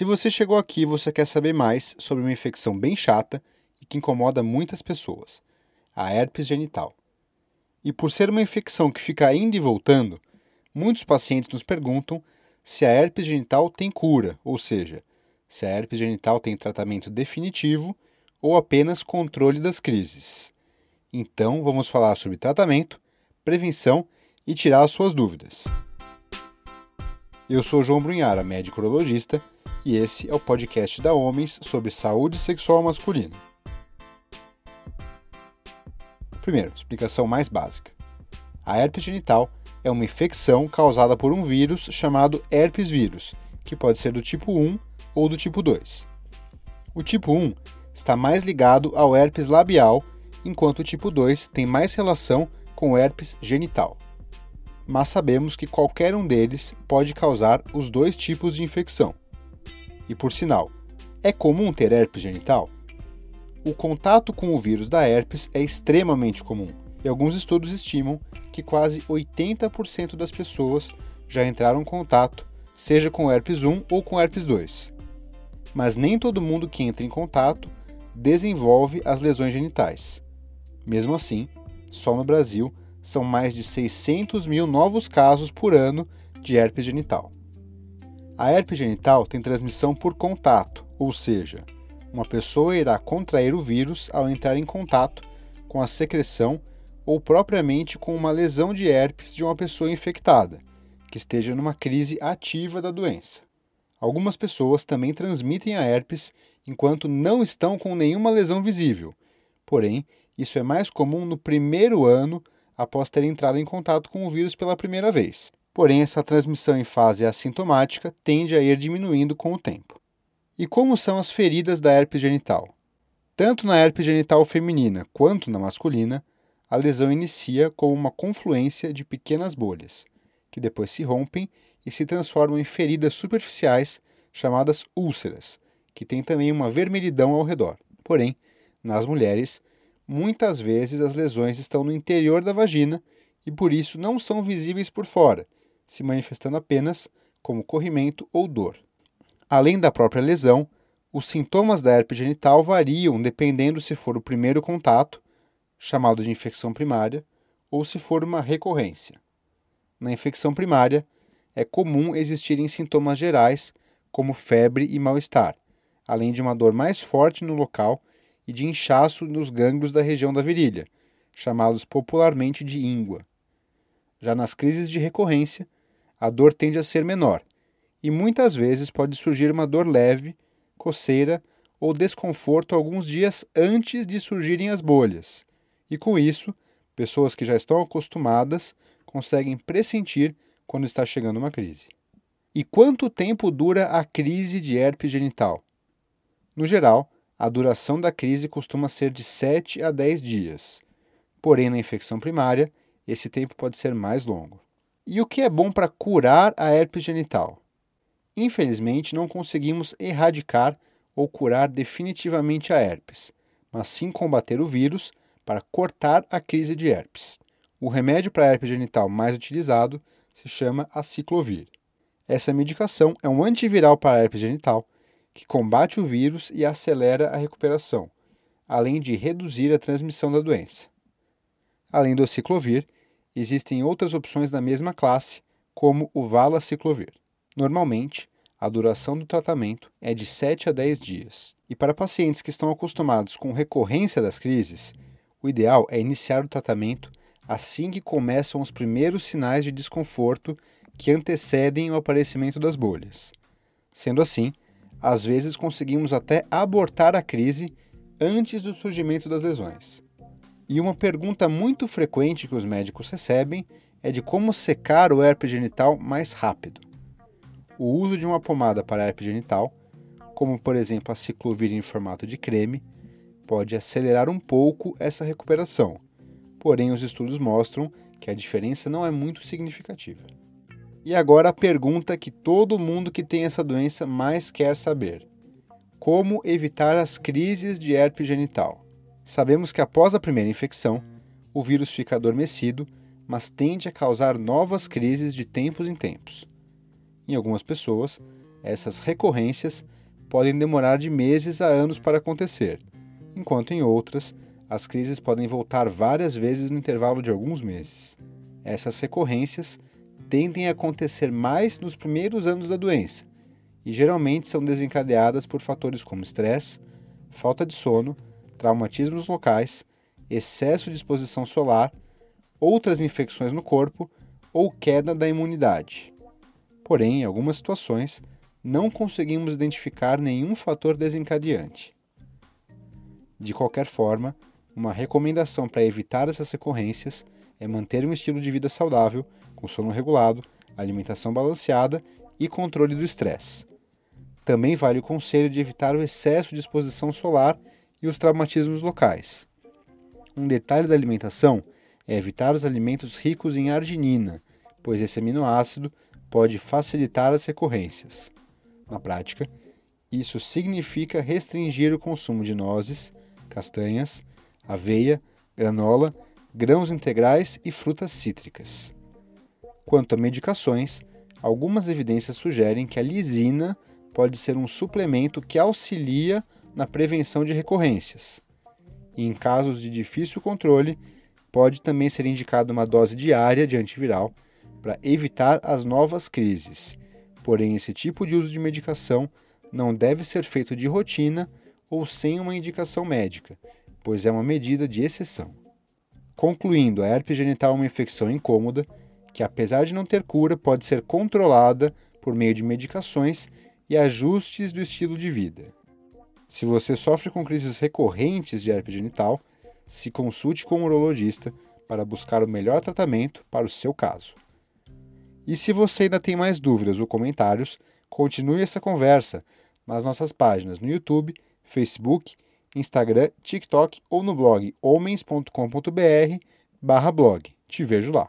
Se você chegou aqui e você quer saber mais sobre uma infecção bem chata e que incomoda muitas pessoas, a herpes genital. E por ser uma infecção que fica indo e voltando, muitos pacientes nos perguntam se a herpes genital tem cura, ou seja, se a herpes genital tem tratamento definitivo ou apenas controle das crises. Então, vamos falar sobre tratamento, prevenção e tirar as suas dúvidas. Eu sou João Brunhara, médico urologista, e esse é o podcast da Homens sobre saúde sexual masculina. Primeiro, explicação mais básica. A herpes genital é uma infecção causada por um vírus chamado herpes vírus, que pode ser do tipo 1 ou do tipo 2. O tipo 1 está mais ligado ao herpes labial, enquanto o tipo 2 tem mais relação com o herpes genital. Mas sabemos que qualquer um deles pode causar os dois tipos de infecção. E por sinal, é comum ter herpes genital? O contato com o vírus da herpes é extremamente comum, e alguns estudos estimam que quase 80% das pessoas já entraram em contato, seja com herpes 1 ou com herpes 2. Mas nem todo mundo que entra em contato desenvolve as lesões genitais. Mesmo assim, só no Brasil são mais de 600 mil novos casos por ano de herpes genital. A herpes genital tem transmissão por contato, ou seja, uma pessoa irá contrair o vírus ao entrar em contato com a secreção ou propriamente com uma lesão de herpes de uma pessoa infectada, que esteja numa crise ativa da doença. Algumas pessoas também transmitem a herpes enquanto não estão com nenhuma lesão visível, porém, isso é mais comum no primeiro ano após ter entrado em contato com o vírus pela primeira vez. Porém, essa transmissão em fase assintomática tende a ir diminuindo com o tempo. E como são as feridas da herpes genital? Tanto na herpes genital feminina quanto na masculina, a lesão inicia como uma confluência de pequenas bolhas, que depois se rompem e se transformam em feridas superficiais chamadas úlceras, que têm também uma vermelhidão ao redor. Porém, nas mulheres, muitas vezes as lesões estão no interior da vagina e por isso não são visíveis por fora, se manifestando apenas como corrimento ou dor. Além da própria lesão, os sintomas da herpes genital variam dependendo se for o primeiro contato, chamado de infecção primária, ou se for uma recorrência. Na infecção primária, é comum existirem sintomas gerais, como febre e mal-estar, além de uma dor mais forte no local e de inchaço nos gânglios da região da virilha, chamados popularmente de íngua. Já nas crises de recorrência, a dor tende a ser menor, e muitas vezes pode surgir uma dor leve, coceira ou desconforto alguns dias antes de surgirem as bolhas. E com isso, pessoas que já estão acostumadas conseguem pressentir quando está chegando uma crise. E quanto tempo dura a crise de herpes genital? No geral, a duração da crise costuma ser de 7 a 10 dias. Porém, na infecção primária, esse tempo pode ser mais longo. E o que é bom para curar a herpes genital? Infelizmente, não conseguimos erradicar ou curar definitivamente a herpes, mas sim combater o vírus para cortar a crise de herpes. O remédio para herpes genital mais utilizado se chama aciclovir. Essa medicação é um antiviral para herpes genital que combate o vírus e acelera a recuperação, além de reduzir a transmissão da doença. Além do aciclovir, existem outras opções da mesma classe, como o valaciclovir. Normalmente, a duração do tratamento é de 7 a 10 dias. E para pacientes que estão acostumados com recorrência das crises, o ideal é iniciar o tratamento assim que começam os primeiros sinais de desconforto que antecedem o aparecimento das bolhas. Sendo assim, às vezes conseguimos até abortar a crise antes do surgimento das lesões. E uma pergunta muito frequente que os médicos recebem é de como secar o herpes genital mais rápido o uso de uma pomada para herpes genital, como por exemplo a ciclovir em formato de creme, pode acelerar um pouco essa recuperação. Porém, os estudos mostram que a diferença não é muito significativa. E agora a pergunta que todo mundo que tem essa doença mais quer saber: como evitar as crises de herpes genital? Sabemos que após a primeira infecção, o vírus fica adormecido, mas tende a causar novas crises de tempos em tempos. Em algumas pessoas, Essas recorrências podem demorar de meses a anos para acontecer, enquanto em outras, as crises podem voltar várias vezes no intervalo de alguns meses. Essas recorrências tendem a acontecer mais nos primeiros anos da doença e geralmente são desencadeadas por fatores como estresse, falta de sono, traumatismos locais, excesso de exposição solar, outras infecções no corpo ou queda da imunidade. Porém, em algumas situações, não conseguimos identificar nenhum fator desencadeante. De qualquer forma, uma recomendação para evitar essas recorrências é manter um estilo de vida saudável, com sono regulado, alimentação balanceada e controle do estresse. Também vale o conselho de evitar o excesso de exposição solar e os traumatismos locais. Um detalhe da alimentação é evitar os alimentos ricos em arginina, pois esse aminoácido pode facilitar as recorrências. Na prática, isso significa restringir o consumo de nozes, castanhas, aveia, granola, grãos integrais e frutas cítricas. Quanto a medicações, algumas evidências sugerem que a lisina pode ser um suplemento que auxilia na prevenção de recorrências. E em casos de difícil controle, pode também ser indicada uma dose diária de antiviral para evitar as novas crises Porém, esse tipo de uso de medicação não deve ser feito de rotina ou sem uma indicação médica, pois é uma medida de exceção. Concluindo, a herpes genital é uma infecção incômoda que, apesar de não ter cura, pode ser controlada por meio de medicações e ajustes do estilo de vida. Se você sofre com crises recorrentes de herpes genital, se consulte com um urologista para buscar o melhor tratamento para o seu caso. E se você ainda tem mais dúvidas ou comentários, continue essa conversa nas nossas páginas no YouTube, Facebook, Instagram, TikTok ou no blog homens.com.br/blog. Te vejo lá.